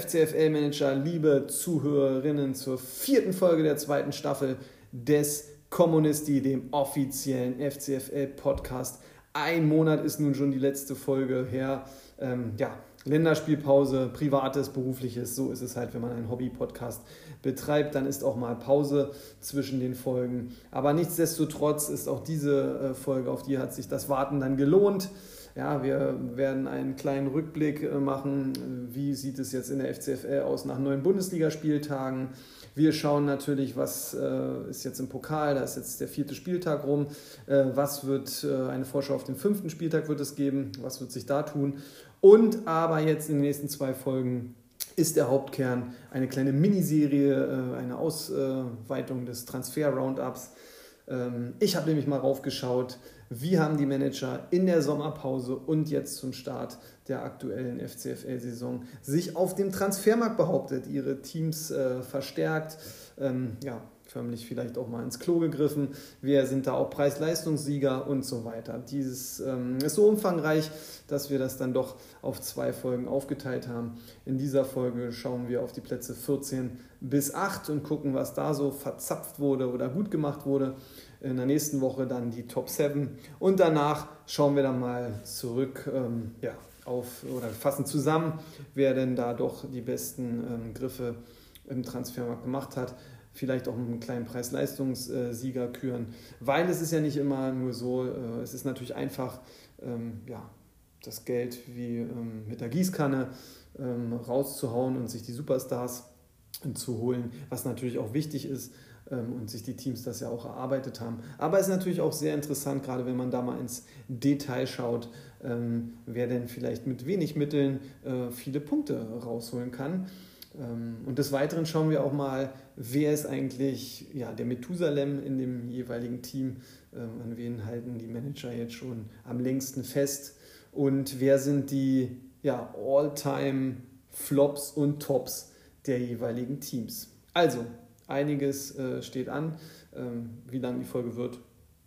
FCFL-Manager, liebe Zuhörerinnen zur vierten Folge der zweiten Staffel des Kommunisti, dem offiziellen FCFL-Podcast. Ein Monat ist nun schon die letzte Folge her. Ähm, ja, Länderspielpause, privates, berufliches, so ist es halt, wenn man einen Hobby-Podcast betreibt, dann ist auch mal Pause zwischen den Folgen. Aber nichtsdestotrotz ist auch diese äh, Folge, auf die hat sich das Warten dann gelohnt. Ja, wir werden einen kleinen Rückblick äh, machen. Wie sieht es jetzt in der FCFL aus nach neun Bundesligaspieltagen? Wir schauen natürlich, was äh, ist jetzt im Pokal, da ist jetzt der vierte Spieltag rum. Äh, was wird äh, eine Vorschau auf den fünften Spieltag wird es geben? Was wird sich da tun? Und aber jetzt in den nächsten zwei Folgen ist der Hauptkern eine kleine Miniserie, äh, eine Ausweitung des Transfer-Roundups. Ähm, ich habe nämlich mal raufgeschaut, wie haben die Manager in der Sommerpause und jetzt zum Start der aktuellen FCFL-Saison sich auf dem Transfermarkt behauptet, ihre Teams äh, verstärkt, ähm, ja, förmlich vielleicht auch mal ins Klo gegriffen, wer sind da auch Preis-Leistungssieger und so weiter. Dieses ähm, ist so umfangreich, dass wir das dann doch auf zwei Folgen aufgeteilt haben. In dieser Folge schauen wir auf die Plätze 14 bis 8 und gucken, was da so verzapft wurde oder gut gemacht wurde in der nächsten Woche dann die Top 7 und danach schauen wir dann mal zurück ähm, ja, auf oder fassen zusammen, wer denn da doch die besten ähm, Griffe im Transfermarkt gemacht hat. Vielleicht auch einen kleinen Preis-Leistungssieger küren, weil es ist ja nicht immer nur so, äh, es ist natürlich einfach, ähm, ja, das Geld wie ähm, mit der Gießkanne ähm, rauszuhauen und sich die Superstars zu holen, was natürlich auch wichtig ist und sich die Teams das ja auch erarbeitet haben. Aber es ist natürlich auch sehr interessant, gerade wenn man da mal ins Detail schaut, ähm, wer denn vielleicht mit wenig Mitteln äh, viele Punkte rausholen kann. Ähm, und des Weiteren schauen wir auch mal, wer ist eigentlich ja, der Methusalem in dem jeweiligen Team, an wen halten die Manager jetzt schon am längsten fest und wer sind die ja, All-Time-Flops und Tops der jeweiligen Teams. Also, einiges äh, steht an. Ähm, wie lang die Folge wird,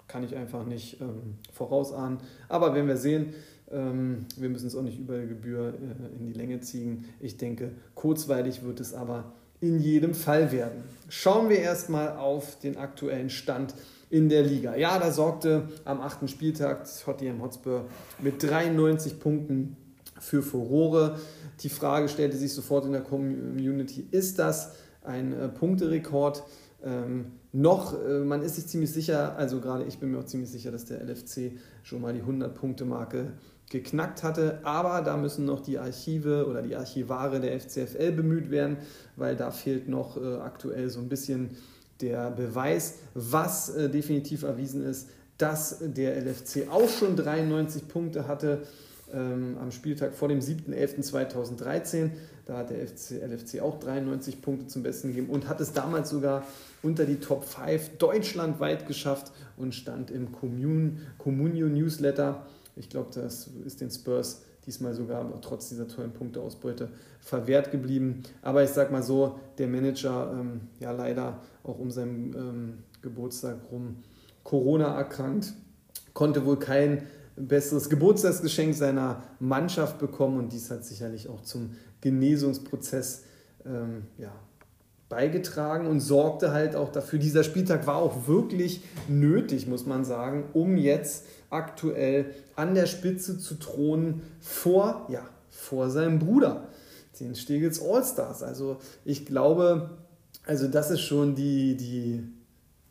kann ich einfach nicht ähm, vorausahnen. Aber wenn wir sehen, ähm, wir müssen es auch nicht über Gebühr äh, in die Länge ziehen. Ich denke, kurzweilig wird es aber in jedem Fall werden. Schauen wir erstmal auf den aktuellen Stand in der Liga. Ja, da sorgte am achten Spieltag Tottenham Hotspur mit 93 Punkten für Furore. Die Frage stellte sich sofort in der Community, ist das ein äh, Punkterekord. Ähm, noch, äh, man ist sich ziemlich sicher, also gerade ich bin mir auch ziemlich sicher, dass der LFC schon mal die 100-Punkte-Marke geknackt hatte. Aber da müssen noch die Archive oder die Archivare der FCFL bemüht werden, weil da fehlt noch äh, aktuell so ein bisschen der Beweis, was äh, definitiv erwiesen ist, dass der LFC auch schon 93 Punkte hatte ähm, am Spieltag vor dem 7.11.2013. Da hat der FC, LFC auch 93 Punkte zum Besten gegeben und hat es damals sogar unter die Top 5 deutschlandweit geschafft und stand im Communio Newsletter. Ich glaube, das ist den Spurs diesmal sogar trotz dieser tollen Punkteausbeute verwehrt geblieben. Aber ich sage mal so, der Manager, ähm, ja leider auch um seinen ähm, Geburtstag rum Corona erkrankt, konnte wohl kein besseres Geburtstagsgeschenk seiner Mannschaft bekommen und dies hat sicherlich auch zum Genesungsprozess ähm, ja, beigetragen und sorgte halt auch dafür. Dieser Spieltag war auch wirklich nötig, muss man sagen, um jetzt aktuell an der Spitze zu thronen vor, ja, vor seinem Bruder, den Stegels Allstars. Also ich glaube, also das ist schon die, die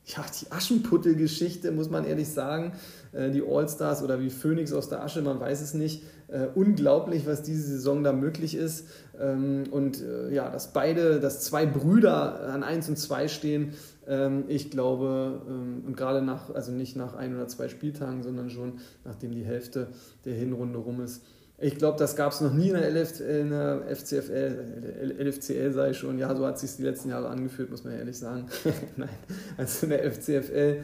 ja, die Aschenputtel-Geschichte, muss man ehrlich sagen. Äh, die All-Stars oder wie Phoenix aus der Asche, man weiß es nicht. Äh, unglaublich, was diese Saison da möglich ist. Ähm, und äh, ja, dass beide, dass zwei Brüder an 1 und 2 stehen, ähm, ich glaube, ähm, und gerade nach, also nicht nach ein oder zwei Spieltagen, sondern schon nachdem die Hälfte der Hinrunde rum ist, ich glaube, das gab es noch nie in der, LF, in der FCFL, LFCL sei schon. Ja, so hat es sich die letzten Jahre angefühlt, muss man ehrlich sagen. Nein, also in der FCFL.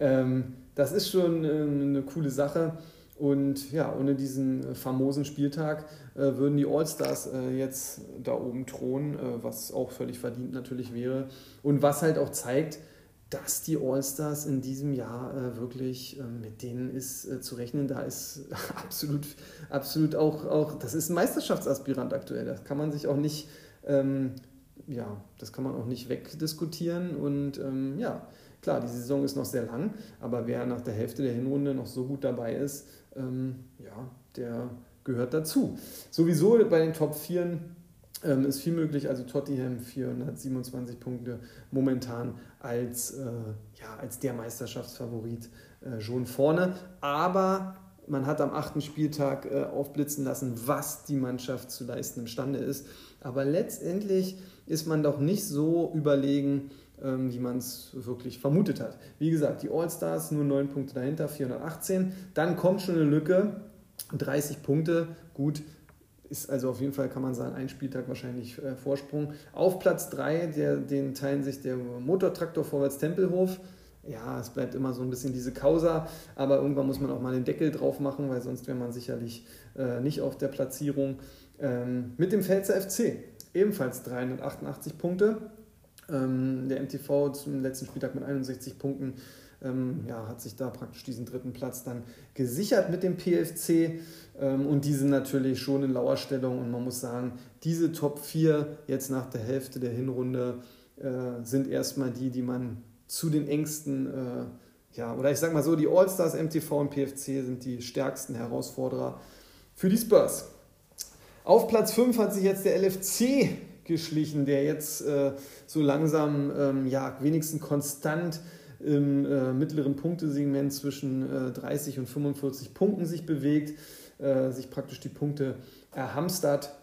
Ähm, das ist schon äh, eine coole Sache. Und ja, ohne diesen famosen Spieltag äh, würden die All-Stars äh, jetzt da oben thronen, äh, was auch völlig verdient natürlich wäre. Und was halt auch zeigt, dass die All-Stars in diesem Jahr äh, wirklich, äh, mit denen ist äh, zu rechnen, da ist absolut, absolut auch, auch, das ist ein Meisterschaftsaspirant aktuell. Das kann man sich auch nicht, ähm, ja, das kann man auch nicht wegdiskutieren. Und ähm, ja, klar, die Saison ist noch sehr lang, aber wer nach der Hälfte der Hinrunde noch so gut dabei ist, ähm, ja, der gehört dazu. Sowieso bei den Top 4 ähm, ist viel möglich. Also Tottenham 427 Punkte momentan als, äh, ja, als der Meisterschaftsfavorit äh, schon vorne. Aber man hat am achten Spieltag äh, aufblitzen lassen, was die Mannschaft zu leisten imstande ist. Aber letztendlich ist man doch nicht so überlegen, ähm, wie man es wirklich vermutet hat. Wie gesagt, die All-Stars nur 9 Punkte dahinter, 418. Dann kommt schon eine Lücke, 30 Punkte. Gut, ist also auf jeden Fall, kann man sagen, ein Spieltag wahrscheinlich äh, Vorsprung. Auf Platz 3, den teilen sich der Motortraktor Vorwärts Tempelhof. Ja, es bleibt immer so ein bisschen diese Causa, aber irgendwann muss man auch mal den Deckel drauf machen, weil sonst wäre man sicherlich äh, nicht auf der Platzierung. Ähm, mit dem Pfälzer FC ebenfalls 388 Punkte. Ähm, der MTV zum letzten Spieltag mit 61 Punkten ähm, ja, hat sich da praktisch diesen dritten Platz dann gesichert mit dem PFC ähm, und diese natürlich schon in Lauerstellung und man muss sagen, diese Top 4 jetzt nach der Hälfte der Hinrunde äh, sind erstmal die, die man zu den engsten, äh, ja, oder ich sag mal so, die All-Stars, MTV und PFC sind die stärksten Herausforderer für die Spurs. Auf Platz 5 hat sich jetzt der LFC geschlichen, der jetzt äh, so langsam, ähm, ja, wenigstens konstant im äh, mittleren Punktesegment zwischen äh, 30 und 45 Punkten sich bewegt, äh, sich praktisch die Punkte erhamstert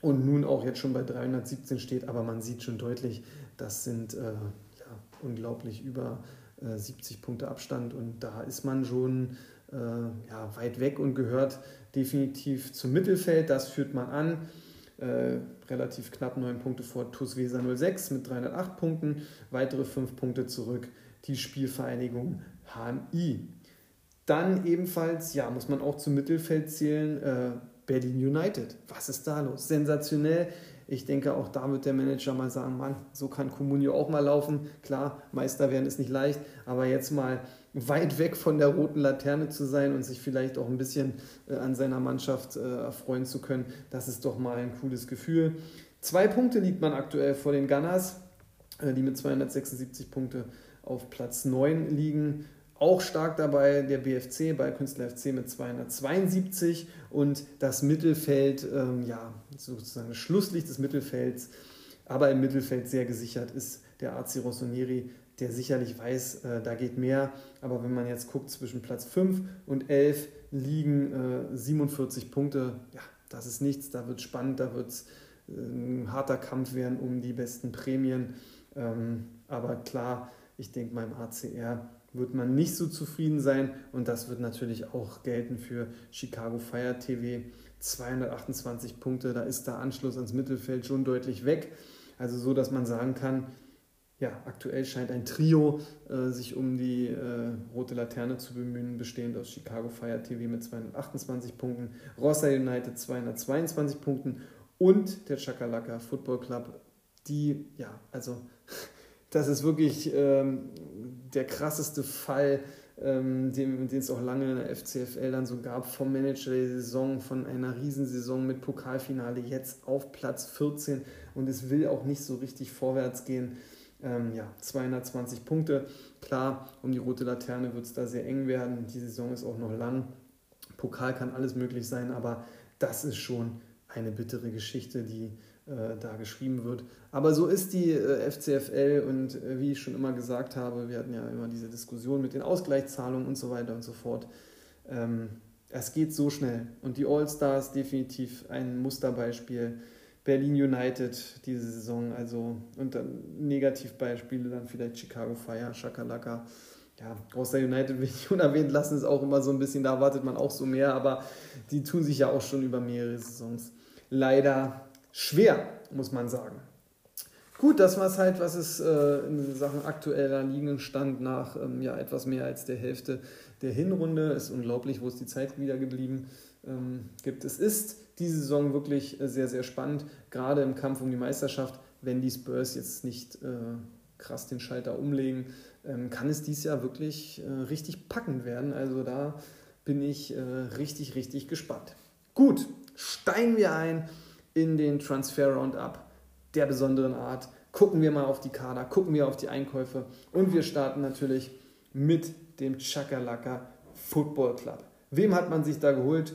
und nun auch jetzt schon bei 317 steht, aber man sieht schon deutlich, das sind äh, ja, unglaublich über 70 äh, Punkte Abstand. Und da ist man schon äh, ja, weit weg und gehört definitiv zum Mittelfeld, das führt man an. Äh, relativ knapp 9 Punkte vor TuS Weser 06 mit 308 Punkten, weitere 5 Punkte zurück die Spielvereinigung HMI. Dann ebenfalls, ja, muss man auch zum Mittelfeld zählen, äh, Berlin United. Was ist da los? Sensationell. Ich denke, auch da wird der Manager mal sagen, Mann, so kann Comunio auch mal laufen. Klar, Meister werden ist nicht leicht, aber jetzt mal weit weg von der roten Laterne zu sein und sich vielleicht auch ein bisschen äh, an seiner Mannschaft äh, erfreuen zu können, das ist doch mal ein cooles Gefühl. Zwei Punkte liegt man aktuell vor den Gunners, äh, die mit 276 Punkte auf Platz 9 liegen. Auch stark dabei der BFC, bei Künstler FC mit 272 und das Mittelfeld, ähm, ja, sozusagen das Schlusslicht des Mittelfelds, aber im Mittelfeld sehr gesichert ist der AC Rossoneri, der sicherlich weiß, äh, da geht mehr. Aber wenn man jetzt guckt, zwischen Platz 5 und 11 liegen äh, 47 Punkte. Ja, das ist nichts, da wird spannend, da wird es äh, ein harter Kampf werden um die besten Prämien. Ähm, aber klar, ich denke, beim ACR wird man nicht so zufrieden sein und das wird natürlich auch gelten für Chicago Fire TV. 228 Punkte, da ist der Anschluss ans Mittelfeld schon deutlich weg. Also so, dass man sagen kann, ja, aktuell scheint ein Trio äh, sich um die äh, rote Laterne zu bemühen, bestehend aus Chicago Fire TV mit 228 Punkten, Rossa United 222 Punkten und der Chakalaka Football Club, die, ja, also das ist wirklich ähm, der krasseste Fall, ähm, den, es auch lange in der FCFL dann so gab, vom Manager der Saison, von einer Riesensaison mit Pokalfinale, jetzt auf Platz 14 und es will auch nicht so richtig vorwärts gehen. Ähm, ja, 220 Punkte. Klar, um die rote Laterne wird es da sehr eng werden. Die Saison ist auch noch lang. Pokal kann alles möglich sein, aber das ist schon eine bittere Geschichte, die da geschrieben wird. Aber so ist die äh, FCFL und äh, wie ich schon immer gesagt habe, wir hatten ja immer diese Diskussion mit den Ausgleichszahlungen und so weiter und so fort. Ähm, es geht so schnell und die All-Stars definitiv ein Musterbeispiel. Berlin United diese Saison, also und dann Negativbeispiele dann vielleicht Chicago Fire, Shakalaka. Ja, Großer United will ich unerwähnt lassen, ist auch immer so ein bisschen, da erwartet man auch so mehr, aber die tun sich ja auch schon über mehrere Saisons leider schwer, muss man sagen. Gut, das war es halt, was es äh, in Sachen aktueller Liegenstand nach ähm, ja, etwas mehr als der Hälfte der Hinrunde. Ist unglaublich, wo es die Zeit wieder geblieben ähm, gibt. Es ist diese Saison wirklich äh, sehr, sehr spannend, gerade im Kampf um die Meisterschaft, wenn die Spurs jetzt nicht äh, krass den Schalter umlegen. ähm, kann es dieses Jahr wirklich äh, richtig packend werden. Also da bin ich äh, richtig, richtig gespannt. Gut, steigen wir ein in den Transfer Roundup der besonderen Art. Gucken wir mal auf die Kader, gucken wir auf die Einkäufe und wir starten natürlich mit dem Chakalaka Football Club. Wem hat man sich da geholt?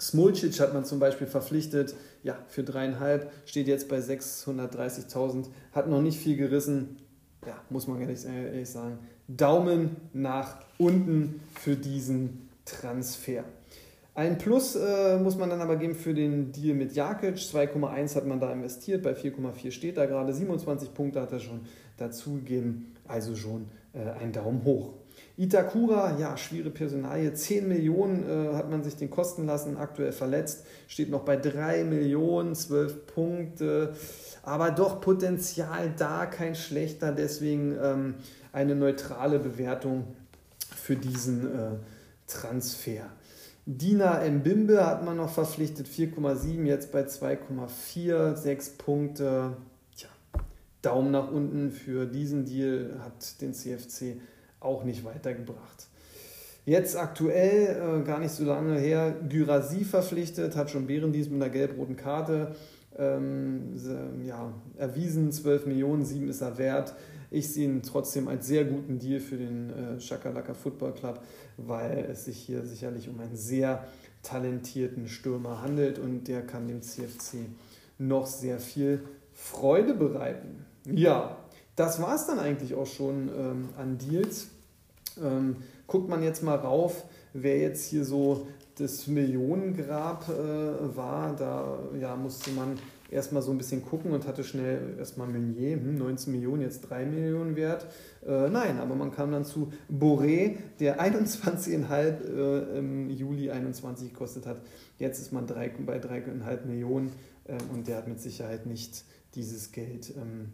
Smolcic hat man zum Beispiel verpflichtet, ja, für dreieinhalb, steht jetzt bei 630.000, hat noch nicht viel gerissen, ja, muss man ehrlich, ehrlich sagen. Daumen nach unten für diesen Transfer. Ein Plus äh, muss man dann aber geben für den Deal mit Jakic. 2,1 hat man da investiert, bei 4,4 steht da gerade. 27 Punkte hat er schon dazugegeben, also schon äh, ein Daumen hoch. Itakura, ja, schwere Personalie. 10 Millionen äh, hat man sich den kosten lassen, aktuell verletzt. Steht noch bei 3 Millionen, 12 Punkte. Aber doch Potenzial da, kein schlechter. Deswegen ähm, eine neutrale Bewertung für diesen äh, Transfer. Dina Mbimbe hat man noch verpflichtet, 4,7, jetzt bei 2,4, 6 Punkte. Tja, Daumen nach unten für diesen Deal hat den CFC auch nicht weitergebracht. Jetzt aktuell, äh, gar nicht so lange her, Gyrasi verpflichtet, hat schon Bärendienst mit einer gelb-roten Karte ähm, ja, erwiesen, 12 Millionen, 7 ist er wert. Ich sehe ihn trotzdem als sehr guten Deal für den äh, Shakalaka Football Club, weil es sich hier sicherlich um einen sehr talentierten Stürmer handelt und der kann dem CFC noch sehr viel Freude bereiten. Ja, das war es dann eigentlich auch schon ähm, an Deals. Ähm, guckt man jetzt mal rauf, wer jetzt hier so das Millionengrab äh, war, da ja, musste man erstmal so ein bisschen gucken und hatte schnell erstmal Meunier, hm, 19 Millionen, jetzt 3 Millionen wert. Äh, nein, aber man kam dann zu Boré, der 21,5 äh, im Juli 21 gekostet hat. Jetzt ist man drei, bei 3,5 Millionen äh, und der hat mit Sicherheit nicht dieses Geld. Ähm,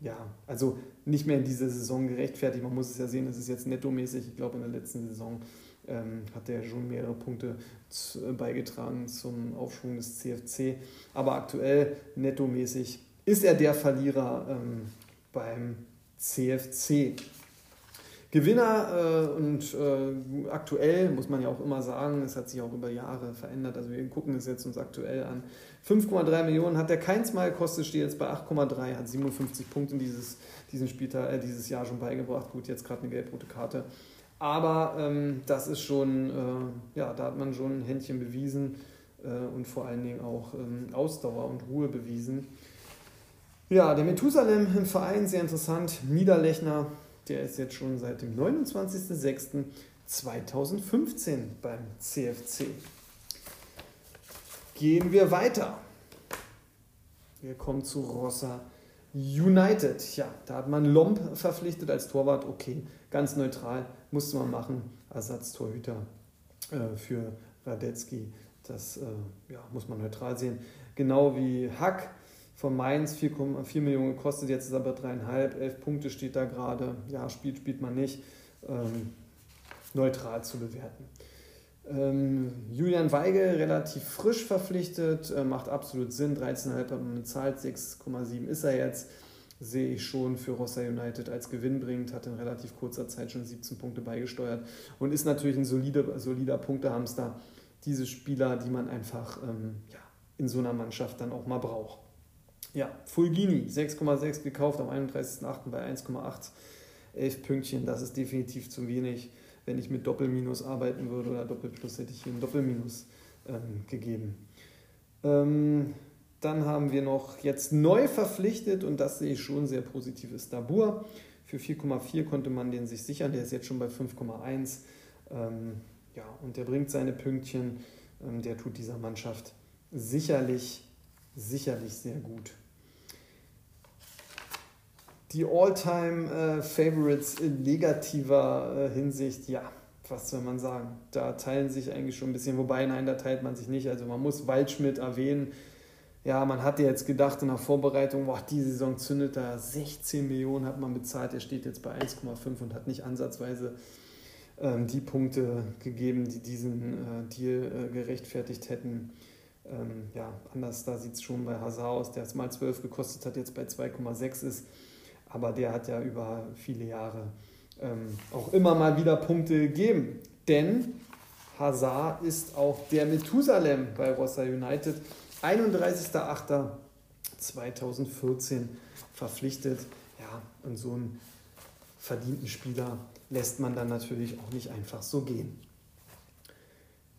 ja, also nicht mehr in dieser Saison gerechtfertigt. Man muss es ja sehen, es ist jetzt nettomäßig. Ich glaube, in der letzten Saison ähm, hat er schon mehrere Punkte zu, äh, beigetragen zum Aufschwung des CFC. Aber aktuell nettomäßig ist er der Verlierer ähm, beim CFC. Gewinner äh, und äh, aktuell muss man ja auch immer sagen, es hat sich auch über Jahre verändert. Also wir gucken es jetzt uns aktuell an. 5,3 Millionen hat er keins Mal gekostet, steht jetzt bei 8,3, hat 57 Punkte dieses, diesen Spieltag, äh, dieses Jahr schon beigebracht. Gut, jetzt gerade eine gelb-rote Karte. Aber ähm, das ist schon, äh, ja, da hat man schon ein Händchen bewiesen äh, und vor allen Dingen auch ähm, Ausdauer und Ruhe bewiesen. Ja, der Methusalem im Verein, sehr interessant. Niederlechner der ist jetzt schon seit dem 29.06.2015 beim CFC. Gehen wir weiter. Wir kommen zu Rossa United. Ja, da hat man Lomb verpflichtet als Torwart. Okay, ganz neutral, musste man machen. Ersatztorhüter äh, für Radetzky. Das äh, ja, muss man neutral sehen. Genau wie Hack von Mainz 4,4 Millionen gekostet, jetzt ist er bei 3,5, 11 Punkte steht da gerade. Ja, spielt, spielt man nicht. Ähm, neutral zu bewerten. Ähm, Julian Weigel relativ frisch verpflichtet, äh, macht absolut Sinn. 13,5 hat man bezahlt, 6,7 ist er jetzt. Sehe ich schon für Rossa United als Gewinn bringt, hat in relativ kurzer Zeit schon 17 Punkte beigesteuert und ist natürlich ein solider, solider Punktehamster. Diese Spieler, die man einfach ähm, ja, in so einer Mannschaft dann auch mal braucht. Ja, Fulgini, 6,6 gekauft am 31.08. bei 1,8. 11 Pünktchen, das ist definitiv zu wenig. Wenn ich mit Doppelminus arbeiten würde oder Doppelplus, hätte ich hier ein Doppelminus ähm, gegeben. Ähm, dann haben wir noch jetzt neu verpflichtet und das sehe ich schon sehr positiv ist Dabur. Für 4,4 konnte man den sich sichern, der ist jetzt schon bei 5,1. Ähm, ja, und der bringt seine Pünktchen. Ähm, der tut dieser Mannschaft sicherlich, sicherlich sehr gut die All-Time-Favorites äh, in negativer äh, Hinsicht, ja, was soll man sagen? Da teilen sich eigentlich schon ein bisschen, wobei, nein, da teilt man sich nicht. Also man muss Waldschmidt erwähnen. Ja, man hatte jetzt gedacht in der Vorbereitung, boah, die Saison zündet da 16 Millionen hat man bezahlt. Er steht jetzt bei 1,5 und hat nicht ansatzweise ähm, die Punkte gegeben, die diesen äh, Deal äh, gerechtfertigt hätten. Ähm, ja, anders, da sieht es schon bei Hazard aus, der es mal 12 gekostet hat, jetzt bei 2,6 ist aber der hat ja über viele Jahre ähm, auch immer mal wieder Punkte geben. Denn Hazard ist auch der Methusalem bei Rossa United. 31.08.2014 verpflichtet. Ja, und so einen verdienten Spieler lässt man dann natürlich auch nicht einfach so gehen.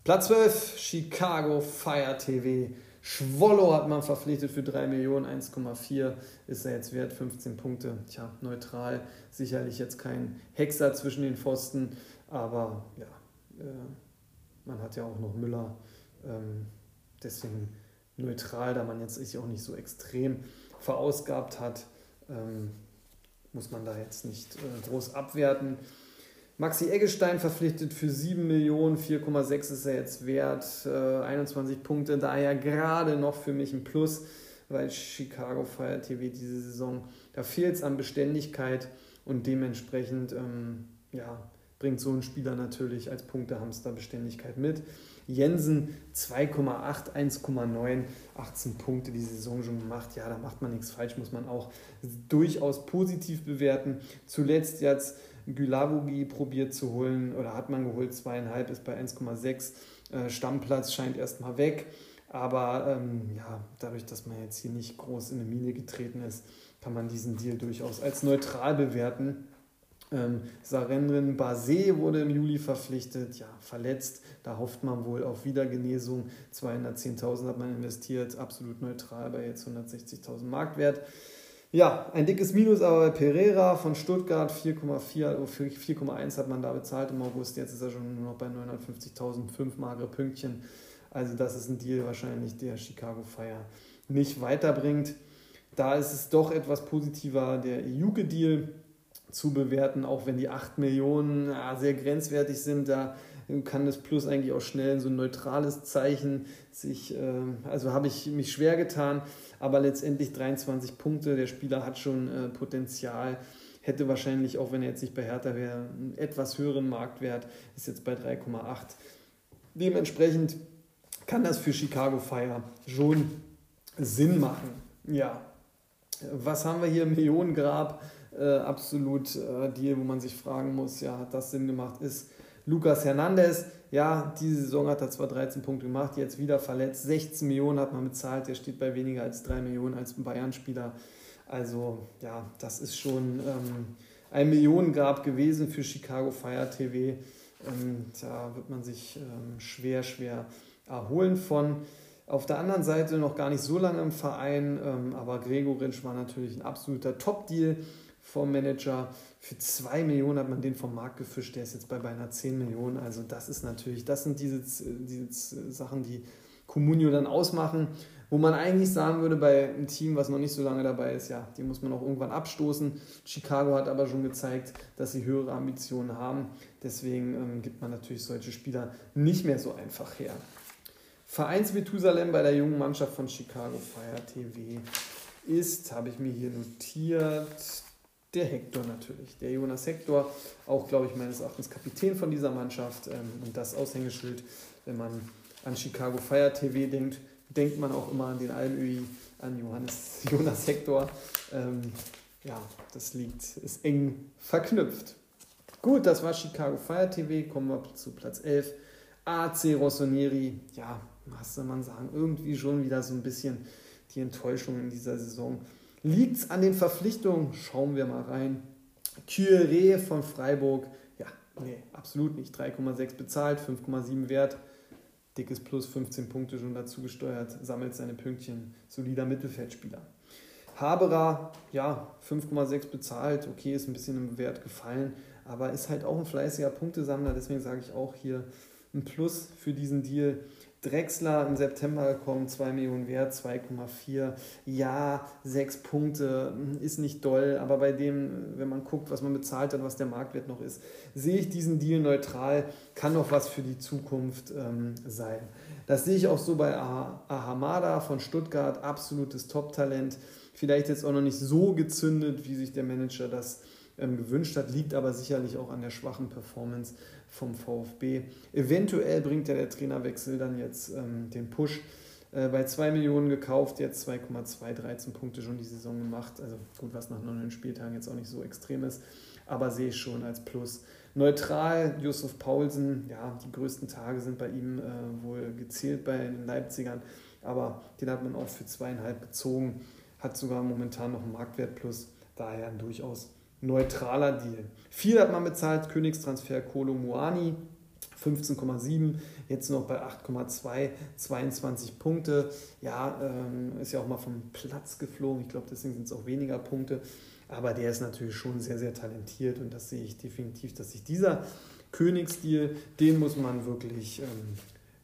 Platz 12, Chicago Fire TV. Schwollo hat man verpflichtet für 3 Millionen, 1,4 ist er jetzt wert, 15 Punkte. Tja, neutral, sicherlich jetzt kein Hexer zwischen den Pfosten, aber ja, äh, man hat ja auch noch Müller. Ähm, deswegen neutral, da man jetzt sich auch nicht so extrem verausgabt hat, ähm, muss man da jetzt nicht äh, groß abwerten. Maxi Eggestein verpflichtet für 7 Millionen, 4,6 ist er jetzt wert, äh, 21 Punkte, daher gerade noch für mich ein Plus, weil Chicago Fire TV diese Saison, da fehlt es an Beständigkeit und dementsprechend ähm, ja, bringt so ein Spieler natürlich als Punktehamster Beständigkeit mit. Jensen 2,8, 1,9, 18 Punkte die Saison schon gemacht. Ja, da macht man nichts falsch, muss man auch durchaus positiv bewerten. Zuletzt jetzt Gülavogi probiert zu holen oder hat man geholt, zweieinhalb ist bei 1,6. Äh, Stammplatz scheint erstmal weg. Aber ähm, ja, dadurch, dass man jetzt hier nicht groß in eine Mine getreten ist, kann man diesen Deal durchaus als neutral bewerten. Ähm, Sarendrin Basé wurde im Juli verpflichtet, ja, verletzt. Da hofft man wohl auf Wiedergenesung. 210.000 hat man investiert, absolut neutral bei jetzt 160.000 Marktwert. Ja, ein dickes Minus aber bei Pereira von Stuttgart, 4,4, also 4,1 hat man da bezahlt im August. Jetzt ist er schon nur noch bei 950.000, fünf magere Pünktchen. Also das ist ein Deal wahrscheinlich, der Chicago Fire nicht weiterbringt. Da ist es doch etwas positiver, der Juke-Deal zu bewerten, auch wenn die 8 Millionen ja, sehr grenzwertig sind. Da kann das Plus eigentlich auch schnell so ein neutrales Zeichen sich, äh, also habe ich mich schwer getan, aber letztendlich 23 Punkte. Der Spieler hat schon äh, Potenzial, hätte wahrscheinlich, auch wenn er jetzt nicht bei Hertha wäre, einen etwas höheren Marktwert, ist jetzt bei 3,8. Dementsprechend kann das für Chicago Fire schon Sinn machen. Ja, was haben wir hier? Millionengrab äh, absolut äh, Deal, wo man sich fragen muss, ja, hat das Sinn gemacht, ist Lucas Hernandez. Ja, diese Saison hat er zwar 13 Punkte gemacht, jetzt wieder verletzt. 16 Millionen hat man bezahlt, der steht bei weniger als 3 Millionen als Bayern-Spieler. Also ja, das ist schon ähm, ein Millionengrab gewesen für Chicago Fire TV. Ähm, da wird man sich ähm, schwer, schwer erholen von. Auf der anderen Seite noch gar nicht so lange im Verein, ähm, aber Gregoritsch war natürlich ein absoluter Top-Deal vom Manager. Für 2 Millionen hat man den vom Markt gefischt, der ist jetzt bei beinahe 10 Millionen. Also das ist natürlich, das sind diese, diese Sachen, die Comunio dann ausmachen, wo man eigentlich sagen würde, bei einem Team, was noch nicht so lange dabei ist, ja, die muss man auch irgendwann abstoßen. Chicago hat aber schon gezeigt, dass sie höhere Ambitionen haben. Deswegen ähm, gibt man natürlich solche Spieler nicht mehr so einfach her. Vereins Methusalem bei der jungen Mannschaft von Chicago Fire TV ist, habe ich mir hier notiert, der Hector natürlich. Der Jonas Hector, auch glaube ich meines Erachtens Kapitän von dieser Mannschaft ähm, und das Aushängeschild, wenn man an Chicago Fire TV denkt, denkt man auch immer an den Almöhi, an Johannes, Jonas Hector. Ähm, ja, das liegt, ist eng verknüpft. Gut, das war Chicago Fire TV. Kommen wir zu Platz 11. AC Rossoneri, ja, was soll man sagen, irgendwie schon wieder so ein bisschen die Enttäuschung in dieser Saison. Liegt es an den Verpflichtungen? Schauen wir mal rein. Curé von Freiburg, ja, nee, absolut nicht. 3,6 bezahlt, 5,7 wert. Dickes Plus, 15 Punkte schon dazu gesteuert, sammelt seine Pünktchen. Solider Mittelfeldspieler. Haberer, ja, 5,6 bezahlt, okay, ist ein bisschen im Wert gefallen, aber ist halt auch ein fleißiger Punktesammler, deswegen sage ich auch hier ein Plus für diesen Deal. Drexler im September gekommen, 2 Millionen wert, 2,4. Ja, 6 Punkte hm, ist nicht doll, aber bei dem, wenn man guckt, was man bezahlt hat, was der Marktwert noch ist, sehe ich diesen Deal neutral, kann noch was für die Zukunft ähm, sein. Das sehe ich auch so bei Ahamada von Stuttgart, absolutes Top-Talent. Vielleicht jetzt auch noch nicht so gezündet, wie sich der Manager das ähm, gewünscht hat, liegt aber sicherlich auch an der schwachen Performance vom VfB. Eventuell bringt ja der Trainerwechsel dann jetzt ähm, den Push. Äh, bei 2 Millionen gekauft, jetzt 2,2, 13 Punkte schon die Saison gemacht. Also gut, was nach neun Spieltagen jetzt auch nicht so extrem ist. aber sehe ich schon als Plus. Neutral, Josef Paulsen, ja, die größten Tage sind bei ihm äh, wohl gezählt bei den Leipzigern, aber den hat man auch für zweieinhalb gezogen, hat sogar momentan noch einen Marktwert plus, daher ein durchaus neutraler Deal. Viel hat man bezahlt, Königstransfer Kolo Muani, 15,7, jetzt noch bei 8,2, 22 Punkte. Ja, ähm, ist ja auch mal vom Platz geflogen. Ich glaube, deswegen sind es auch weniger Punkte. Aber der ist natürlich schon sehr, sehr talentiert und das sehe ich definitiv, dass sich dieser Königsstil, den muss man wirklich ähm,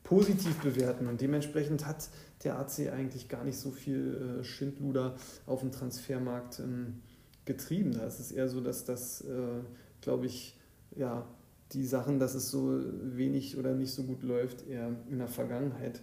positiv bewerten und dementsprechend hat der AC eigentlich gar nicht so viel äh, Schindluder auf dem Transfermarkt ähm, getrieben. Da ist es eher so, dass das, äh, glaube ich, ja, die Sachen, dass es so wenig oder nicht so gut läuft, eher in der Vergangenheit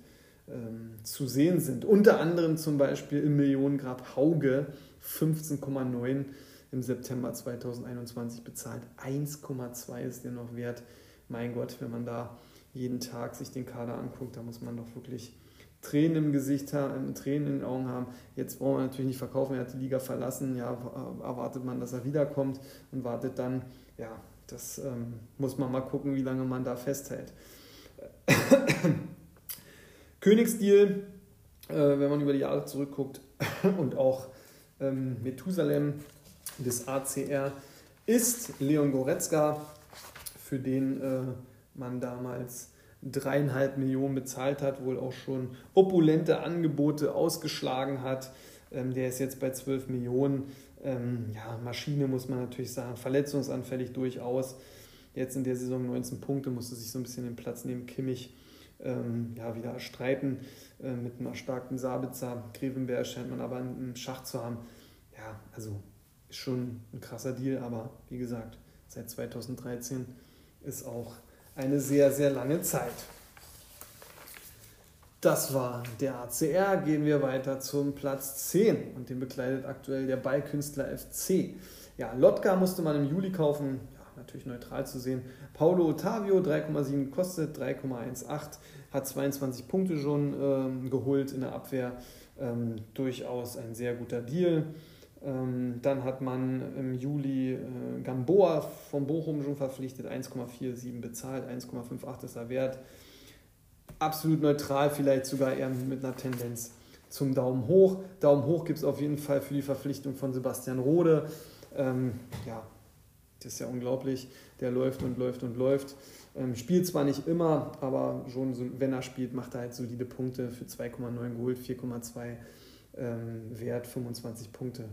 ähm, zu sehen sind. Unter anderem zum Beispiel im Millionengrab Hauge 15,9 im September 2021 bezahlt. 1,2 ist der noch wert. Mein Gott, wenn man da jeden Tag sich den Kader anguckt, da muss man doch wirklich Tränen im Gesicht haben, Tränen in den Augen haben. Jetzt brauchen wir natürlich nicht verkaufen, er hat die Liga verlassen. Ja, erwartet man, dass er wiederkommt und wartet dann, ja, das ähm, muss man mal gucken, wie lange man da festhält. Königsdeal, äh, wenn man über die Jahre zurückguckt und auch ähm, Methusalem des ACR, ist Leon Goretzka, für den äh, man damals dreieinhalb Millionen bezahlt hat, wohl auch schon opulente Angebote ausgeschlagen hat. Ähm, der ist jetzt bei 12 Millionen. Ähm, ja, Maschine muss man natürlich sagen, verletzungsanfällig durchaus. Jetzt in der Saison 19 Punkte, musste sich so ein bisschen den Platz neben Kimmich ähm, ja, wieder erstreiten. Äh, mit einem erstarkten Sabitzer, Grevenberg scheint man aber einen Schach zu haben. Ja, also ist schon ein krasser Deal, aber wie gesagt, seit 2013 ist auch eine sehr, sehr lange Zeit. Das war der ACR. Gehen wir weiter zum Platz 10 und den bekleidet aktuell der Ballkünstler FC. Ja, Lotka musste man im Juli kaufen, ja, natürlich neutral zu sehen. Paulo Ottavio 3,7 kostet, 3,18, hat 22 Punkte schon ähm, geholt in der Abwehr. Ähm, durchaus ein sehr guter Deal. Ähm, dann hat man im Juli äh, Gamboa von Bochum schon verpflichtet, 1,47 bezahlt, 1,58 ist er wert absolut neutral, vielleicht sogar eher mit einer Tendenz zum Daumen hoch. Daumen hoch gibt es auf jeden Fall für die Verpflichtung von Sebastian Rode. Ähm, ja, das ist ja unglaublich. Der läuft und läuft und läuft. Ähm, spielt zwar nicht immer, aber schon, so, wenn er spielt, macht er halt solide Punkte für 2,9 geholt, 4,2 ähm, Wert, 25 Punkte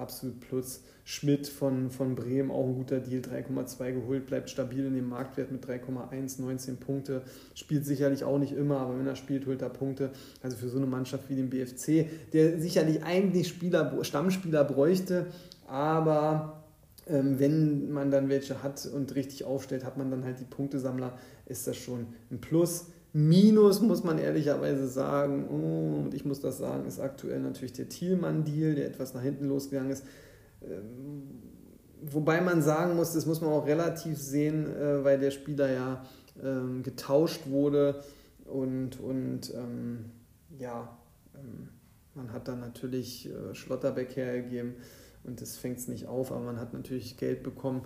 absolut plus. Schmidt von, von Bremen, auch ein guter Deal, 3,2 geholt, bleibt stabil in dem Marktwert mit 3,1, 19 Punkte. Spielt sicherlich auch nicht immer, aber wenn er spielt, holt er Punkte. Also für so eine Mannschaft wie den BFC, der sicherlich eigentlich Spieler, Stammspieler bräuchte, aber ähm, wenn man dann welche hat und richtig aufstellt, hat man dann halt die Punktesammler, ist das schon ein Plus. Minus muss man ehrlicherweise sagen, oh, und ich muss das sagen, ist aktuell natürlich der Thielmann-Deal, der etwas nach hinten losgegangen ist. Ähm, wobei man sagen muss, das muss man auch relativ sehen, äh, weil der Spieler ja ähm, getauscht wurde und, und ähm, ja, man hat dann natürlich äh, Schlotterbeck hergegeben und das fängt es nicht auf, aber man hat natürlich Geld bekommen,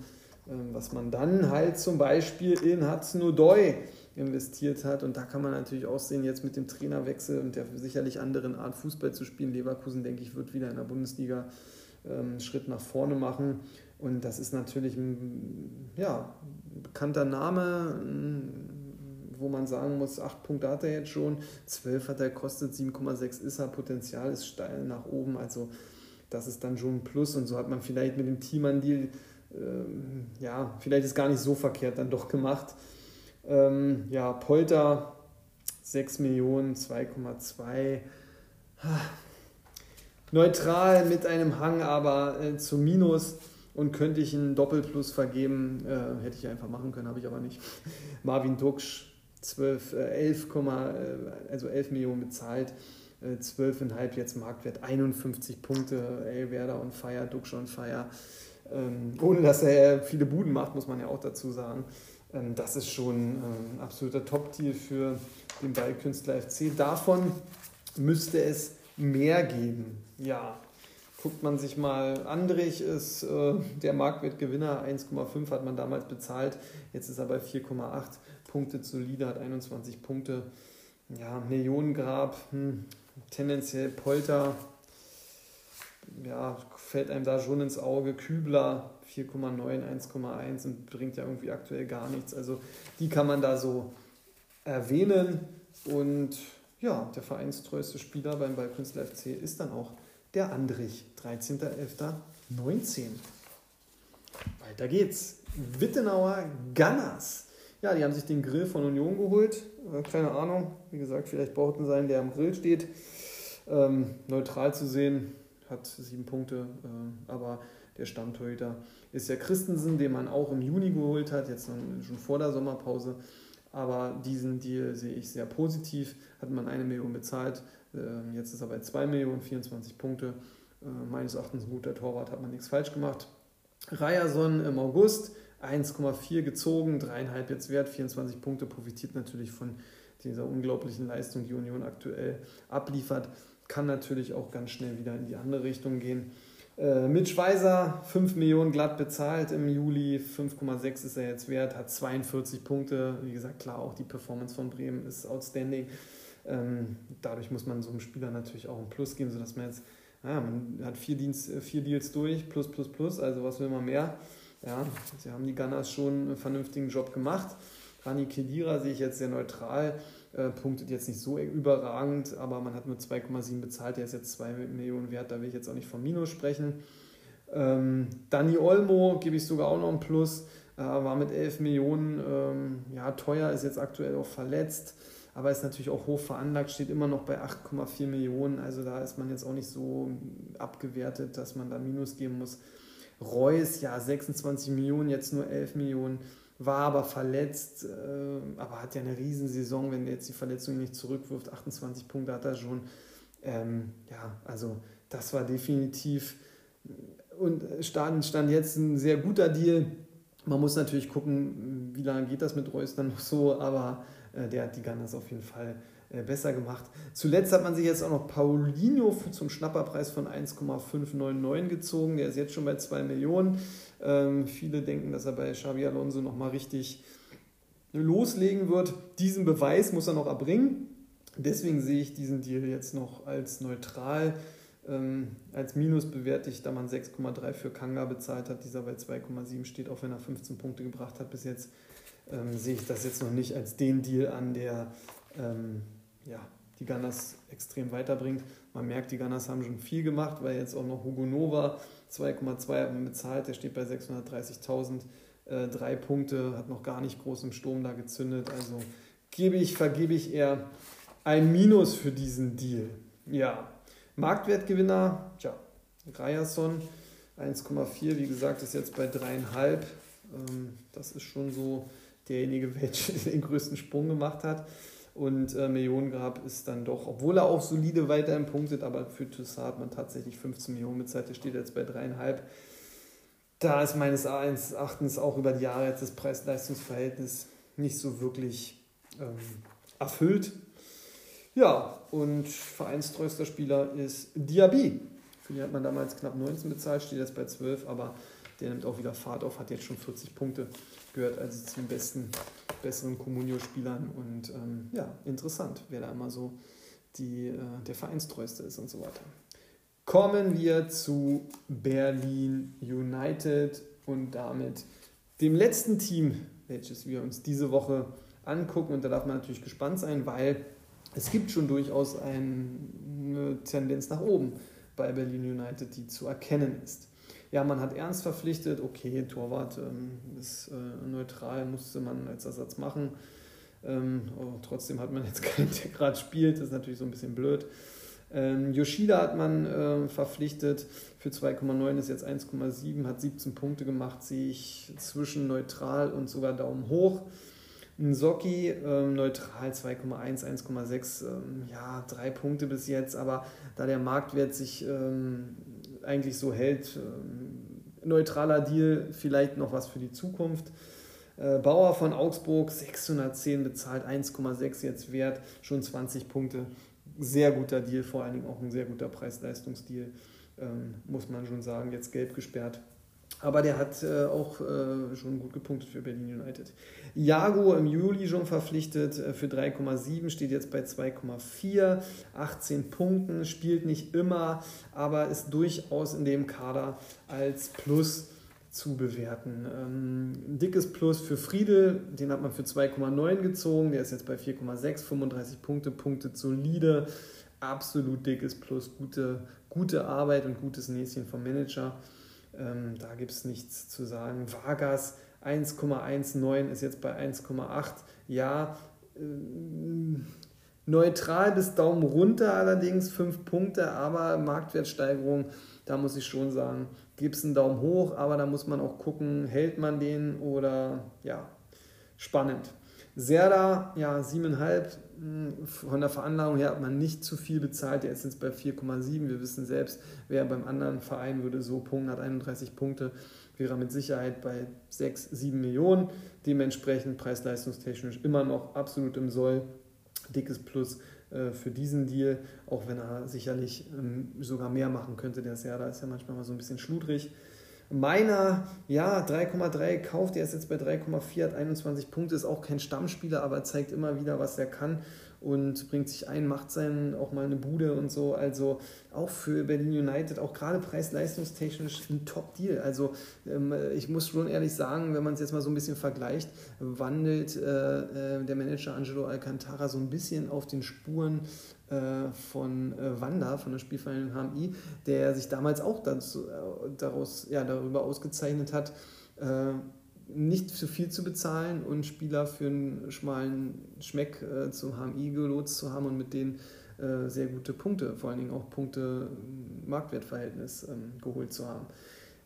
was man dann halt zum Beispiel in Hatznodoy investiert hat. Und da kann man natürlich auch sehen, jetzt mit dem Trainerwechsel und der sicherlich anderen Art Fußball zu spielen. Leverkusen, denke ich, wird wieder in der Bundesliga ähm, einen Schritt nach vorne machen. Und das ist natürlich ein ja, bekannter Name, wo man sagen muss, acht Punkte hat er jetzt schon, zwölf hat er kostet, 7,6 ist er, Potenzial ist steil nach oben. Also das ist dann schon ein Plus. Und so hat man vielleicht mit dem Team an Deal, ähm, ja, vielleicht ist gar nicht so verkehrt dann doch gemacht. Ähm, ja, Polter 6 Millionen, 2,2. Neutral mit einem Hang, aber äh, zu Minus und könnte ich einen Doppelplus vergeben, äh, hätte ich einfach machen können, habe ich aber nicht. Marvin Duksch 12, äh, 11, äh, also 11 Millionen bezahlt, äh, 12,5 jetzt Marktwert, 51 Punkte, Elwerder und Feier, Duksch und Feier. Ähm, ohne dass er viele Buden macht, muss man ja auch dazu sagen. Ähm, das ist schon ein ähm, absoluter Top-Deal für den Ballkünstler FC. Davon müsste es mehr geben. Ja, guckt man sich mal, Andrich ist äh, der Marktwertgewinner, 1,5 hat man damals bezahlt, jetzt ist er bei 4,8 Punkte solide, hat 21 Punkte. Ja, Millionengrab, hm, tendenziell Polter, ja, fällt einem da schon ins Auge. Kübler 4,9, 1,1 und bringt ja irgendwie aktuell gar nichts. Also die kann man da so erwähnen. Und ja, der vereinstreueste Spieler beim Ballkünstler FC ist dann auch der Andrich, 13.11.19. Weiter geht's. Wittenauer Gunners. Ja, die haben sich den Grill von Union geholt. Äh, keine Ahnung, wie gesagt, vielleicht brauchten sein, der am Grill steht. Ähm, neutral zu sehen, hat sieben Punkte, äh, aber der Stammtorhüter ist ja Christensen, den man auch im Juni geholt hat, jetzt schon vor der Sommerpause. Aber diesen Deal sehe ich sehr positiv. Hat man eine Million bezahlt, äh, jetzt ist er bei 2 Millionen, 24 Punkte. Äh, meines Erachtens ein guter Torwart, hat man nichts falsch gemacht. Ryerson im August 1,4 gezogen, 3,5 jetzt wert, 24 Punkte, profitiert natürlich von dieser unglaublichen Leistung, die Union aktuell abliefert. Kann natürlich auch ganz schnell wieder in die andere Richtung gehen. Äh, Mitch Weiser, 5 Millionen glatt bezahlt im Juli, 5,6 ist er jetzt wert, hat 42 Punkte. Wie gesagt, klar, auch die Performance von Bremen ist outstanding. Ähm, dadurch muss man so einem Spieler natürlich auch einen Plus geben, sodass man jetzt, ja, man hat vier, Dienst, äh, vier Deals durch, plus, plus, plus, also was will man mehr? Ja, sie haben die Gunners schon einen vernünftigen Job gemacht. Rani Kedira sehe ich jetzt sehr neutral, äh, punktet jetzt nicht so überragend, aber man hat nur 2,7 bezahlt, der ist jetzt 2 Millionen wert, da will ich jetzt auch nicht vom Minus sprechen. Ähm, Dani Olmo gebe ich sogar auch noch ein Plus, äh, war mit 11 Millionen ähm, ja, teuer, ist jetzt aktuell auch verletzt, aber ist natürlich auch hoch veranlagt, steht immer noch bei 8,4 Millionen, also da ist man jetzt auch nicht so abgewertet, dass man da Minus geben muss. Reus, ja, 26 Millionen, jetzt nur 11 Millionen, war aber verletzt, äh, aber hat ja eine Riesensaison, wenn er jetzt die Verletzung nicht zurückwirft, 28 Punkte hat er schon. Ähm, ja, also das war definitiv und stand, stand jetzt ein sehr guter Deal. Man muss natürlich gucken, wie lange geht das mit Reus dann noch so, aber äh, der hat die Gunners auf jeden Fall besser gemacht. Zuletzt hat man sich jetzt auch noch Paulinho zum Schnapperpreis von 1,599 gezogen. Der ist jetzt schon bei 2 Millionen. Ähm, viele denken, dass er bei Xavi Alonso nochmal richtig loslegen wird. Diesen Beweis muss er noch erbringen. Deswegen sehe ich diesen Deal jetzt noch als neutral. Ähm, als Minus bewerte ich, da man 6,3 für Kanga bezahlt hat. Dieser bei 2,7 steht, auch wenn er 15 Punkte gebracht hat bis jetzt. Ähm, sehe ich das jetzt noch nicht als den Deal an, der ähm, ja, die Gunners extrem weiterbringt. Man merkt, die Gunners haben schon viel gemacht, weil jetzt auch noch Hugo Nova 2,2 hat man bezahlt, der steht bei 630.000, äh, drei Punkte, hat noch gar nicht groß im Sturm da gezündet. Also gebe ich, vergebe ich eher ein Minus für diesen Deal. Ja, Marktwertgewinner, tja, Ryerson 1,4, wie gesagt, ist jetzt bei 3,5. Ähm, das ist schon so derjenige, welcher den größten Sprung gemacht hat. Und äh, Millionengrab ist dann doch, obwohl er auch solide weiterhin punktet, aber für Toussaint hat man tatsächlich 15 Millionen bezahlt. Der steht jetzt bei dreieinhalb. Da ist meines Erachtens auch über die Jahre jetzt das Preis-Leistungs-Verhältnis nicht so wirklich ähm, erfüllt. Ja, und vereinstreuster Spieler ist Diaby. Für den hat man damals knapp 19 bezahlt, steht jetzt bei 12, aber der nimmt auch wieder Fahrt auf, hat jetzt schon 40 Punkte, gehört also zu den besten besseren Comunio-Spielern und ähm, ja, interessant, wer da immer so die, äh, der Vereinstreueste ist und so weiter. Kommen wir zu Berlin United und damit dem letzten Team, welches wir uns diese Woche angucken. Und da darf man natürlich gespannt sein, weil es gibt schon durchaus eine Tendenz nach oben bei Berlin United, die zu erkennen ist ja, man hat Ernst verpflichtet, okay, Torwart ähm, ist äh, neutral, musste man als Ersatz machen. Ähm, oh, trotzdem hat man jetzt keinen, der gerade spielt, das ist natürlich so ein bisschen blöd. Ähm, Yoshida hat man äh, verpflichtet, für 2,9 ist jetzt 1,7, hat 17 Punkte gemacht, sehe ich zwischen neutral und sogar Daumen hoch. Nsoki ähm, neutral 2,1, 1,6, ähm, ja, drei Punkte bis jetzt, aber da der Marktwert sich ähm, eigentlich so hält, ähm, neutraler Deal, vielleicht noch was für die Zukunft. Äh, Bauer von Augsburg 610 bezahlt, 1,6 jetzt wert, schon 20 Punkte. Sehr guter Deal, vor allen Dingen auch ein sehr guter Preis-Leistungsdeal. ähm, muss man schon sagen, jetzt gelb gesperrt. Aber der hat äh, auch äh, schon gut gepunktet für Berlin United. Jago im Juli schon verpflichtet äh, für 3,7, steht jetzt bei 2,4, 18 Punkten, spielt nicht immer, aber ist durchaus in dem Kader als Plus zu bewerten. Ähm, dickes Plus für Friedel, den hat man für 2,9 gezogen, der ist jetzt bei 4,6, 35 Punkte, Punkte solide, absolut dickes Plus, gute, gute Arbeit und gutes Näschen vom Manager. Ähm, da gibt es nichts zu sagen. Vargas 1,19 ist jetzt bei 1,8. Ja, äh, neutral bis Daumen runter allerdings, 5 Punkte, aber Marktwertsteigerung, da muss ich schon sagen, gibt es einen Daumen hoch, aber da muss man auch gucken, hält man den oder ja, spannend. Serda, ja, 7,5. Hm, von der Veranlagung her hat man nicht zu viel bezahlt. Der ist jetzt bei 4,7. Wir wissen selbst, wer beim anderen Verein würde so punkten, hat 31 Punkte, wäre mit Sicherheit bei 6, 7 Millionen. Dementsprechend preis-leistungstechnisch immer noch absolut im Soll. Dickes Plus äh, für diesen Deal, auch wenn er sicherlich ähm, sogar mehr machen könnte. Der Serda ist ja manchmal mal so ein bisschen schludrig. Meiner, ja, 3,3 kauft, er ist jetzt bei 3,4, hat 21 Punkte, ist auch kein Stammspieler, aber zeigt immer wieder, was er kann und bringt sich ein, macht seinen auch mal eine Bude und so. Also auch für Berlin United, auch gerade preis-leistungstechnisch ein Top-Deal. Also ähm, ich muss schon ehrlich sagen, wenn man es jetzt mal so ein bisschen vergleicht, wandelt äh, äh, der Manager Angelo Alcantara so ein bisschen auf den Spuren äh, von äh, Wanda, von der Spielvereinigung HMI, der sich damals auch dazu, äh, daraus, ja, darüber ausgezeichnet hat, nicht zu viel zu bezahlen und Spieler für einen schmalen Schmeck äh, zum HMI gelotst zu haben und mit denen äh, sehr gute Punkte, vor allen Dingen auch Punkte Marktwertverhältnis ähm, geholt zu haben.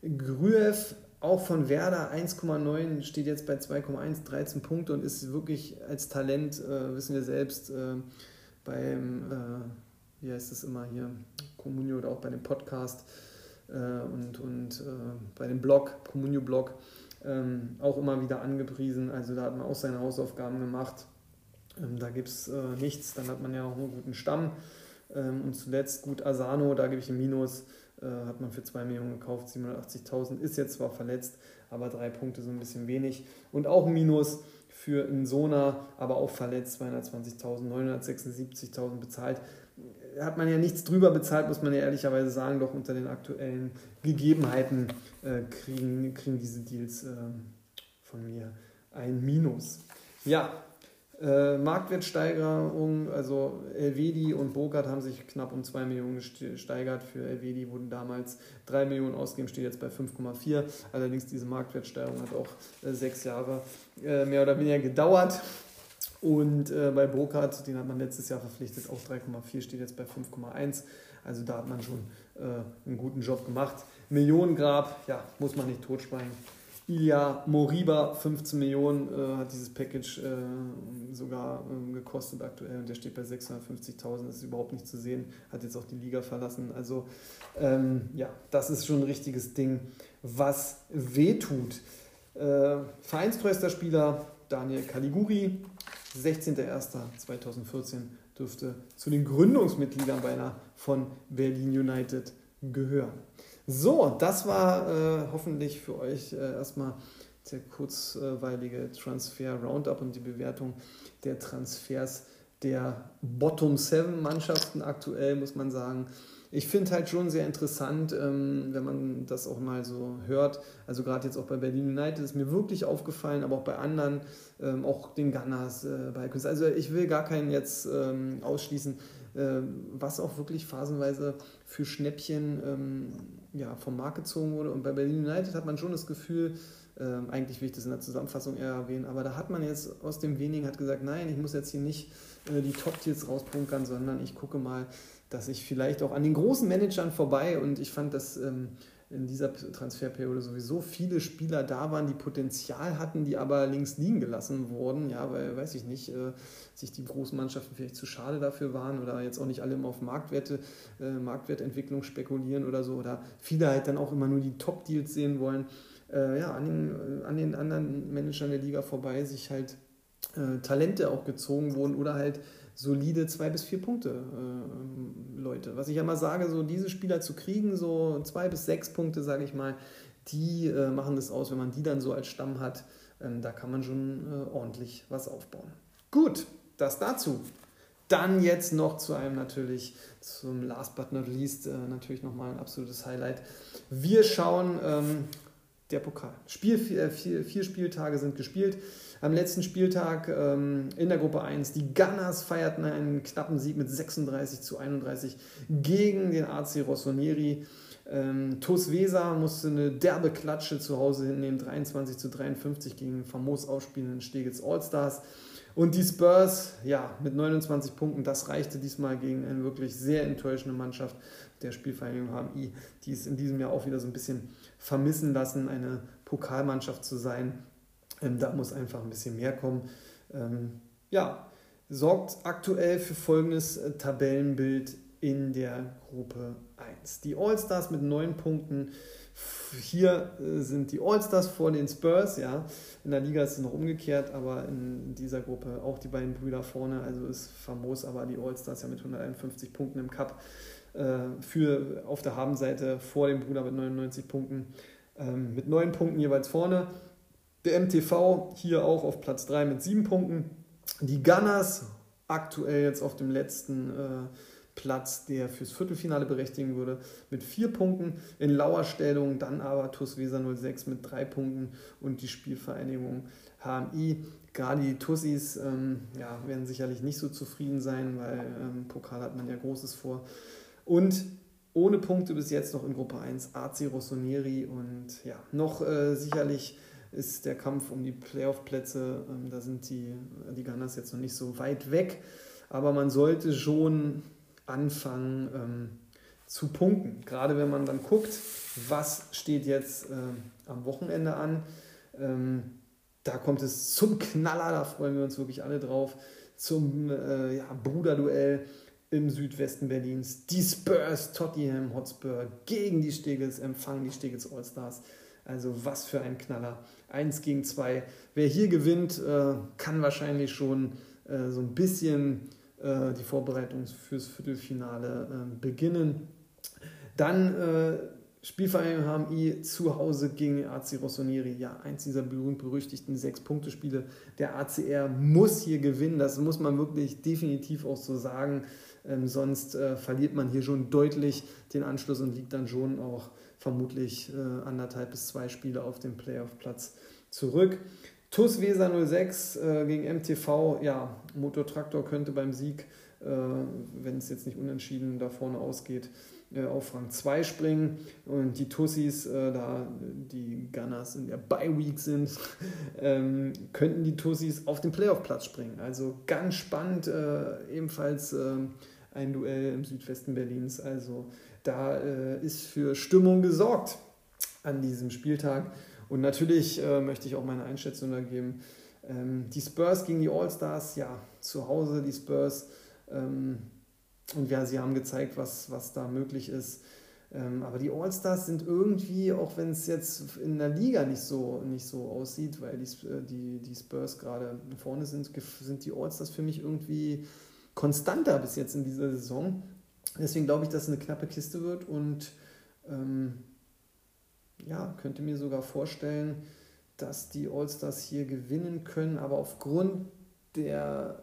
Grüev auch von Werder 1,9 steht jetzt bei 2,1, 13 Punkte und ist wirklich als Talent, äh, wissen wir selbst, äh, beim, äh, wie heißt es immer hier, Communio oder auch bei dem Podcast äh, und, und bei dem Blog, Communio-Blog, ähm, auch immer wieder angepriesen. Also da hat man auch seine Hausaufgaben gemacht. Ähm, da gibt es äh, nichts. Dann hat man ja auch einen guten Stamm. Ähm, und zuletzt gut Asano, da gebe ich ein Minus. Äh, hat man für 2 Millionen gekauft, 780.000. Ist jetzt zwar verletzt, aber drei Punkte so ein bisschen wenig. Und auch ein Minus für Insona, aber auch verletzt, 220.000, 976.000 bezahlt hat man ja nichts drüber bezahlt, muss man ja ehrlicherweise sagen, doch unter den aktuellen Gegebenheiten äh, kriegen, kriegen diese Deals äh, von mir ein Minus. Ja, äh, Marktwertsteigerung, also Elvedi und Burkhardt haben sich knapp um 2 Millionen gesteigert. Für Elvedi wurden damals 3 Millionen ausgegeben, steht jetzt bei 5,4. Allerdings diese Marktwertsteigerung hat auch äh, sechs Jahre äh, mehr oder weniger gedauert. Und äh, bei Burkhardt, den hat man letztes Jahr verpflichtet, auch 3,4, steht jetzt bei 5,1. Also da hat man schon äh, einen guten Job gemacht. Millionengrab, ja, muss man nicht totschweigen. Ilya Moriba, 15 Millionen äh, hat dieses Package äh, sogar äh, gekostet aktuell und der steht bei 650.000, das ist überhaupt nicht zu sehen, hat jetzt auch die Liga verlassen. Also ähm, ja, das ist schon ein richtiges Ding, was wehtut. Äh, vereinstreuester Spieler Daniel Caliguri, 16.01.2014 dürfte zu den Gründungsmitgliedern beinahe von Berlin United gehören. So, das war äh, hoffentlich für euch äh, erstmal der kurzweilige Transfer Roundup und die Bewertung der Transfers der Bottom 7 Mannschaften aktuell, muss man sagen ich finde halt schon sehr interessant, ähm, wenn man das auch mal so hört. Also gerade jetzt auch bei Berlin United ist mir wirklich aufgefallen, aber auch bei anderen, ähm, auch den Gunners, äh, bei Kunst. Also ich will gar keinen jetzt ähm, ausschließen, äh, was auch wirklich phasenweise für Schnäppchen ähm, ja, vom Markt gezogen wurde. Und bei Berlin United hat man schon das Gefühl, ähm, eigentlich will ich das in der Zusammenfassung eher erwähnen, aber da hat man jetzt aus dem wenigen hat gesagt, nein, ich muss jetzt hier nicht äh, die Top-Tiers rausbunkern, sondern ich gucke mal, dass ich vielleicht auch an den großen Managern vorbei und ich fand, dass ähm, in dieser Transferperiode sowieso viele Spieler da waren, die Potenzial hatten, die aber links liegen gelassen wurden, ja, weil, weiß ich nicht, äh, sich die großen Mannschaften vielleicht zu schade dafür waren oder jetzt auch nicht alle immer auf Marktwerte, äh, Marktwertentwicklung spekulieren oder so oder viele halt dann auch immer nur die Top-Deals sehen wollen, äh, ja, an den, an den anderen Managern der Liga vorbei sich halt äh, Talente auch gezogen wurden oder halt solide zwei bis vier Punkte äh, Leute. Was ich ja mal sage, so diese Spieler zu kriegen, so zwei bis sechs Punkte, sage ich mal, die äh, machen das aus, wenn man die dann so als Stamm hat. Ähm, da kann man schon äh, ordentlich was aufbauen. Gut, das dazu. Dann jetzt noch zu einem natürlich, zum last but not least, äh, natürlich nochmal ein absolutes Highlight. Wir schauen ähm, der Pokal. Spiel, vier, vier, vier, Spieltage sind gespielt. Am letzten Spieltag ähm, in der Gruppe 1, die Gunners feierten einen knappen Sieg mit 36 zu 31 gegen den AC Rossoneri. Ähm, TuS Weser musste eine derbe Klatsche zu Hause hinnehmen, 23 zu 53 gegen famos ausspielenden Stegels Allstars. Und die Spurs, ja, mit 29 Punkten, das reichte diesmal gegen eine wirklich sehr enttäuschende Mannschaft der Spielvereinigung HMI, die es in diesem Jahr auch wieder so ein bisschen vermissen lassen, eine Pokalmannschaft zu sein. Ähm, da muss einfach ein bisschen mehr kommen. Ähm, ja, sorgt aktuell für folgendes äh, Tabellenbild in der Gruppe 1. Die All-Stars mit neun Punkten. Hier äh, sind die All-Stars vor den Spurs, ja. In der Liga ist es noch umgekehrt, aber in dieser Gruppe auch die beiden Brüder vorne. Also ist famos, aber die All-Stars ja mit 151 Punkten im Cup äh, für auf der Habenseite vor dem Bruder mit 99 Punkten. Ähm, mit neun Punkten jeweils vorne. Der MTV hier auch auf Platz 3 mit sieben Punkten. Die Gunners aktuell jetzt auf dem letzten äh, Platz, der fürs Viertelfinale berechtigen würde, mit vier Punkten. In Lauerstellung dann aber TuS Weser 06 mit drei Punkten und die Spielvereinigung HMI. Gerade die Tussis ähm, ja, werden sicherlich nicht so zufrieden sein, weil ähm, Pokal hat man ja Großes vor. Und ohne Punkte bis jetzt noch in Gruppe 1 AC Rossoneri und ja, noch äh, sicherlich ist der Kampf um die Playoff-Plätze, ähm, da sind die, die Gunners jetzt noch nicht so weit weg, aber man sollte schon anfangen ähm, zu punkten. Gerade wenn man dann guckt, was steht jetzt äh, am Wochenende an. Ähm, da kommt es zum Knaller, da freuen wir uns wirklich alle drauf, zum äh, ja, Bruderduell im Südwesten Berlins. Die Spurs, Tottenham Hotspur gegen die Stegels empfangen die Stegels Allstars. Also was für ein Knaller. Eins gegen zwei. Wer hier gewinnt, äh, kann wahrscheinlich schon äh, so ein bisschen äh, die Vorbereitung fürs Viertelfinale beginnen. Dann Spielvereinigung HMI zu Hause gegen AC Rossoneri. Ja, eins dieser berühmt-berüchtigten Sechs-Punkte-Spiele. Der ACR muss hier gewinnen, das muss man wirklich definitiv auch so sagen. Ähm, sonst äh, verliert man hier schon deutlich den Anschluss und liegt dann schon auch vermutlich äh, anderthalb bis zwei Spiele auf dem Playoff-Platz zurück. TUS Weser 06 äh, gegen MTV, ja, Motortraktor könnte beim Sieg, äh, wenn es jetzt nicht unentschieden da vorne ausgeht, äh, auf Rang 2 springen. Und die Tussis, äh, da die Gunners in der Bye-Week sind, ähm, könnten die Tussis auf den Playoff-Platz springen. Also ganz spannend, äh, ebenfalls äh, ein Duell im Südwesten Berlins. Also da ist für Stimmung gesorgt an diesem Spieltag. Und natürlich äh, möchte ich auch meine Einschätzung da geben. Ähm, die Spurs gegen die All-Stars, ja, zu Hause die Spurs. Ähm, und ja, sie haben gezeigt, was, was da möglich ist. Ähm, aber die All-Stars sind irgendwie, auch wenn es jetzt in der Liga nicht so, nicht so aussieht, weil die, äh, die, die Spurs gerade vorne sind, sind die All-Stars für mich irgendwie konstanter bis jetzt in dieser Saison. Deswegen glaube ich, dass es eine knappe Kiste wird und ähm, ja, könnte mir sogar vorstellen, dass die Allstars hier gewinnen können, aber aufgrund der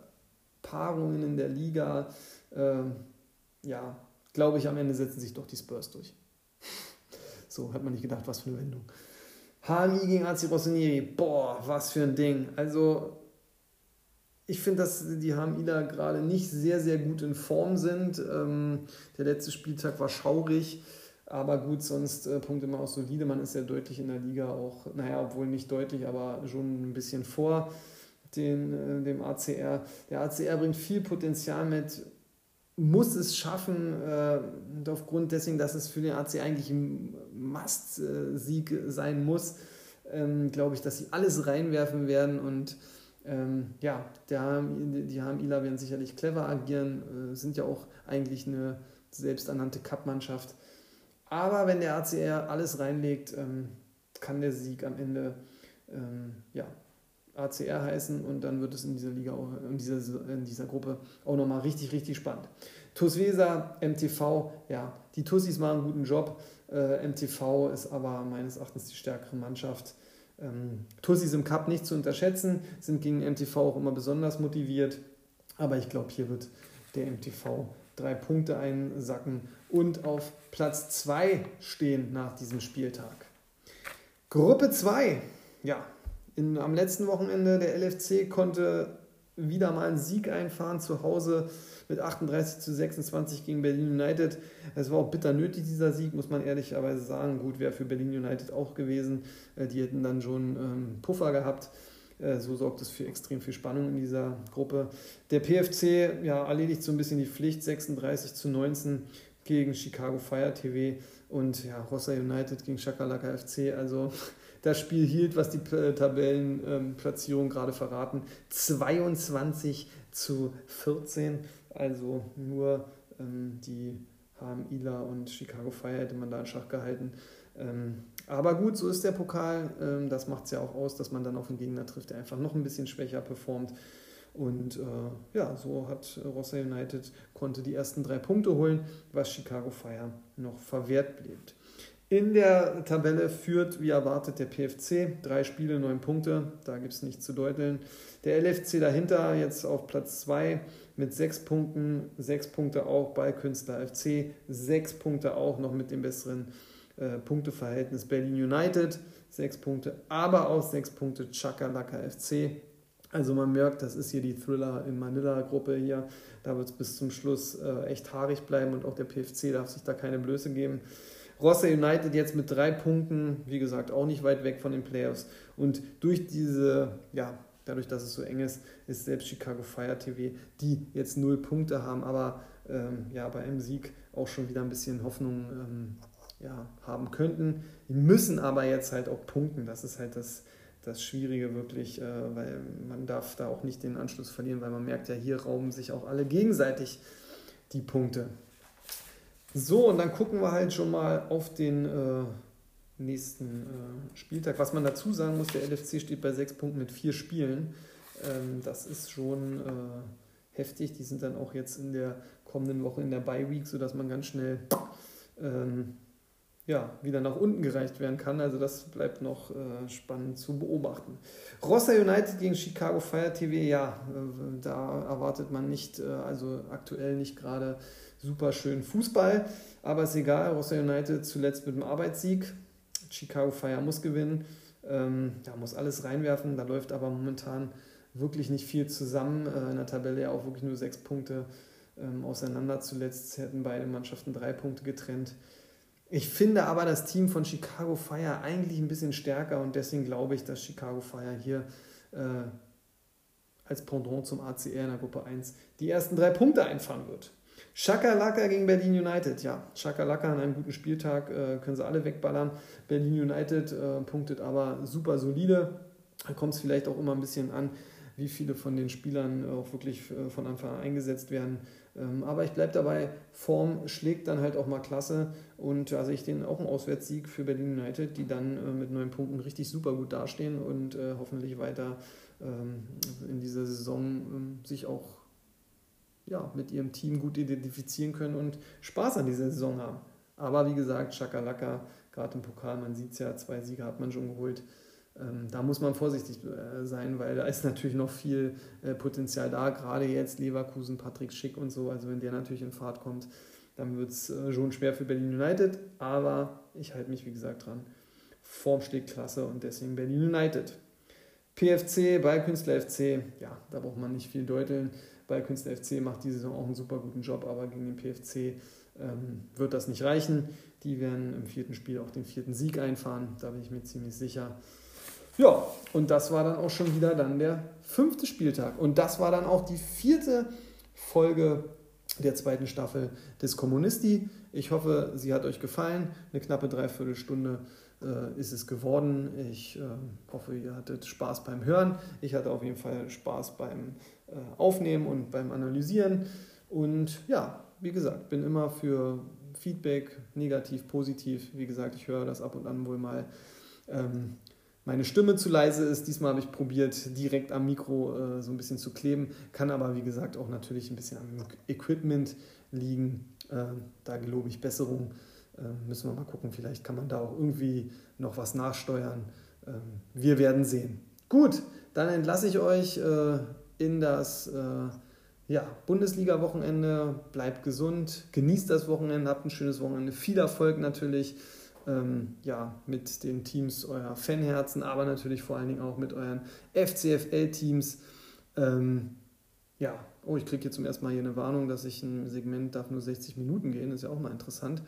Paarungen in der Liga, äh, ja, glaube ich, am Ende setzen sich doch die Spurs durch. So, hat man nicht gedacht, was für eine Wendung. HMI gegen AC Rossinieri, boah, was für ein Ding. Also, ich finde, dass die HMIler gerade nicht sehr, sehr gut in Form sind. Ähm, der letzte Spieltag war schaurig. Aber gut, sonst äh, Punkte immer auch solide. Man ist ja deutlich in der Liga auch, naja, obwohl nicht deutlich, aber schon ein bisschen vor den, äh, dem ACR. Der ACR bringt viel Potenzial mit, muss es schaffen, äh, und aufgrund dessen, dass es für den AC eigentlich ein Must-Sieg sein muss, ähm, glaube ich, dass sie alles reinwerfen werden und ähm, ja, der, die HMIler werden sicherlich clever agieren, äh, sind ja auch eigentlich eine selbsternannte Cup-Mannschaft. Aber wenn der ACR alles reinlegt, ähm, kann der Sieg am Ende ähm, ja, ACR heißen und dann wird es in dieser Liga, auch, in dieser, in dieser Gruppe auch nochmal richtig, richtig spannend. TuS Weser, MTV, ja, die Tussis machen einen guten Job. Äh, MTV ist aber meines Erachtens die stärkere Mannschaft. Ähm, Tussis im Cup nicht zu unterschätzen, sind gegen MTV auch immer besonders motiviert. Aber ich glaube, hier wird der MTV drei Punkte einsacken und auf Platz 2 stehen nach diesem Spieltag. Gruppe 2, ja, in, am letzten Wochenende der LFC konnte wieder mal einen Sieg einfahren zu Hause mit 38 zu 26 gegen Berlin United. Es war auch bitter nötig, dieser Sieg, muss man ehrlicherweise sagen. Gut, wäre für Berlin United auch gewesen. Äh, die hätten dann schon ähm, Puffer gehabt. Äh, so sorgt es für extrem viel Spannung in dieser Gruppe. Der PFC ja, erledigt so ein bisschen die Pflicht, 36 zu 19 gegen Chicago Fire TV und ja, Rossa United gegen Shakalaka FC. Also das Spiel hielt, was die Tabellenplatzierung ähm, gerade verraten, 22 zu 14. Also nur ähm, die HM und Chicago Fire hätte man da in Schach gehalten. Ähm, aber gut, so ist der Pokal. Ähm, das macht es ja auch aus, dass man dann auf einen Gegner trifft, der einfach noch ein bisschen schwächer performt. Und äh, ja, so hat Rossa United konnte die ersten drei Punkte holen, was Chicago Fire noch verwehrt blieb. In der Tabelle führt, wie erwartet, der PFC. Drei Spiele, neun Punkte. Da gibt es nichts zu deuteln. Der LFC dahinter jetzt auf Platz zwei mit sechs Punkten. Sechs Punkte auch bei Künstler FC. Sechs Punkte auch noch mit dem besseren äh, Punkteverhältnis Berlin United. Sechs Punkte, aber auch sechs Punkte Chakalaka FC. Also man merkt, das ist hier die Thriller in Manila-Gruppe hier. Da wird es bis zum Schluss äh, echt haarig bleiben und auch der PFC darf sich da keine Blöße geben. Rossa United jetzt mit drei Punkten, wie gesagt, auch nicht weit weg von den Playoffs. Und durch diese, ja, dadurch, dass es so eng ist, ist selbst Chicago Fire TV, die jetzt null Punkte haben, aber ähm, ja, bei einem Sieg auch schon wieder ein bisschen Hoffnung ähm, ja, haben könnten. Die müssen aber jetzt halt auch punkten. Das ist halt das, das Schwierige wirklich, äh, weil man darf da auch nicht den Anschluss verlieren, weil man merkt ja, hier rauben sich auch alle gegenseitig die Punkte. So, und dann gucken wir halt schon mal auf den äh, nächsten äh, Spieltag. Was man dazu sagen muss, der LFC steht bei sechs Punkten mit vier Spielen. Ähm, das ist schon äh, heftig. Die sind dann auch jetzt in der kommenden Woche in der Bye Week, sodass man ganz schnell ähm, ja, wieder nach unten gereicht werden kann. Also das bleibt noch äh, spannend zu beobachten. Rossa United gegen Chicago Fire TV, ja, äh, da erwartet man nicht, äh, also aktuell nicht gerade super schön Fußball, aber ist egal. Rossa United zuletzt mit dem Arbeitssieg. Chicago Fire muss gewinnen. Ähm, da muss alles reinwerfen. Da läuft aber momentan wirklich nicht viel zusammen. Äh, in der Tabelle ja auch wirklich nur sechs Punkte ähm, auseinander. Zuletzt hätten beide Mannschaften drei Punkte getrennt. Ich finde aber das Team von Chicago Fire eigentlich ein bisschen stärker und deswegen glaube ich, dass Chicago Fire hier äh, als Pendant zum ACR in der Gruppe 1 die ersten drei Punkte einfahren wird. Chakalaka gegen Berlin United. Ja, Chakalaka an einem guten Spieltag äh, können sie alle wegballern. Berlin United äh, punktet aber super solide. Da kommt es vielleicht auch immer ein bisschen an, wie viele von den Spielern auch wirklich äh, von Anfang an eingesetzt werden. Ähm, aber ich bleibe dabei, Form schlägt dann halt auch mal klasse und da sehe ich den auch einen Auswärtssieg für Berlin United, die dann äh, mit neun Punkten richtig super gut dastehen und äh, hoffentlich weiter ähm, in dieser Saison ähm, sich auch ja, mit ihrem Team gut identifizieren können und Spaß an dieser Saison haben. Aber wie gesagt, Chakalaka, gerade im Pokal, man sieht es ja, zwei Siege hat man schon geholt. Ähm, da muss man vorsichtig äh, sein, weil da ist natürlich noch viel äh, Potenzial da, gerade jetzt Leverkusen, Patrick Schick und so. Also wenn der natürlich in Fahrt kommt, dann wird es äh, schon schwer für Berlin United. Aber ich halte mich, wie gesagt, dran. Form steht klasse und deswegen Berlin United. PFC, Ballkünstler FC, ja, da braucht man nicht viel deuteln. Ballkünstler FC macht diese Saison auch einen super guten Job, aber gegen den PFC ähm, wird das nicht reichen. Die werden im vierten Spiel auch den vierten Sieg einfahren, da bin ich mir ziemlich sicher. Ja, und das war dann auch schon wieder dann der fünfte Spieltag. Und das war dann auch die vierte Folge der zweiten Staffel des Kommunisti. Ich hoffe, sie hat euch gefallen. Eine knappe Dreiviertelstunde äh, ist es geworden. Ich äh, hoffe, ihr hattet Spaß beim Hören. Ich hatte auf jeden Fall Spaß beim Aufnehmen und beim Analysieren. Und ja, wie gesagt, bin immer für Feedback, negativ, positiv. Wie gesagt, ich höre das ab und an wohl mal. Ähm, meine Stimme zu leise ist. Diesmal habe ich probiert, direkt am Mikro äh, so ein bisschen zu kleben. Kann aber, wie gesagt, auch natürlich ein bisschen am Equipment liegen. Äh, da gelobe ich Besserung. Äh, müssen wir mal gucken. Vielleicht kann man da auch irgendwie noch was nachsteuern. Ähm, wir werden sehen. Gut, dann entlasse ich euch äh, in das äh, ja, Bundesliga-Wochenende. Bleibt gesund, genießt das Wochenende, habt ein schönes Wochenende. Viel Erfolg natürlich ähm, ja, mit den Teams eurer Fanherzen, aber natürlich vor allen Dingen auch mit euren FCFL-Teams. Ähm, ja, oh, ich kriege jetzt zum ersten Mal hier eine Warnung, dass ich ein Segment darf nur 60 Minuten gehen, ist ja auch mal interessant.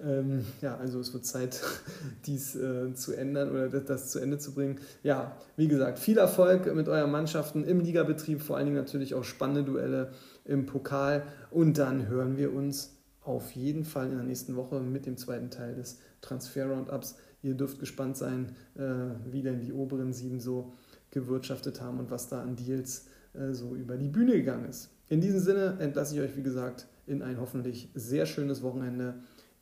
Ähm, ja, also es wird Zeit, dies äh, zu ändern oder das, das, zu Ende zu bringen. Ja, wie gesagt, viel Erfolg mit euren Mannschaften im Ligabetrieb, vor allen Dingen natürlich auch spannende Duelle im Pokal und dann hören wir uns auf jeden Fall in der nächsten Woche mit dem zweiten Teil des Transfer-Roundups. Ihr dürft gespannt sein, äh, wie denn die oberen sieben so gewirtschaftet haben und was da an Deals äh, so über die Bühne gegangen ist. In diesem Sinne entlasse ich euch, wie gesagt, in ein hoffentlich sehr schönes Wochenende.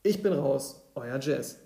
Ich bin raus, euer Jazz.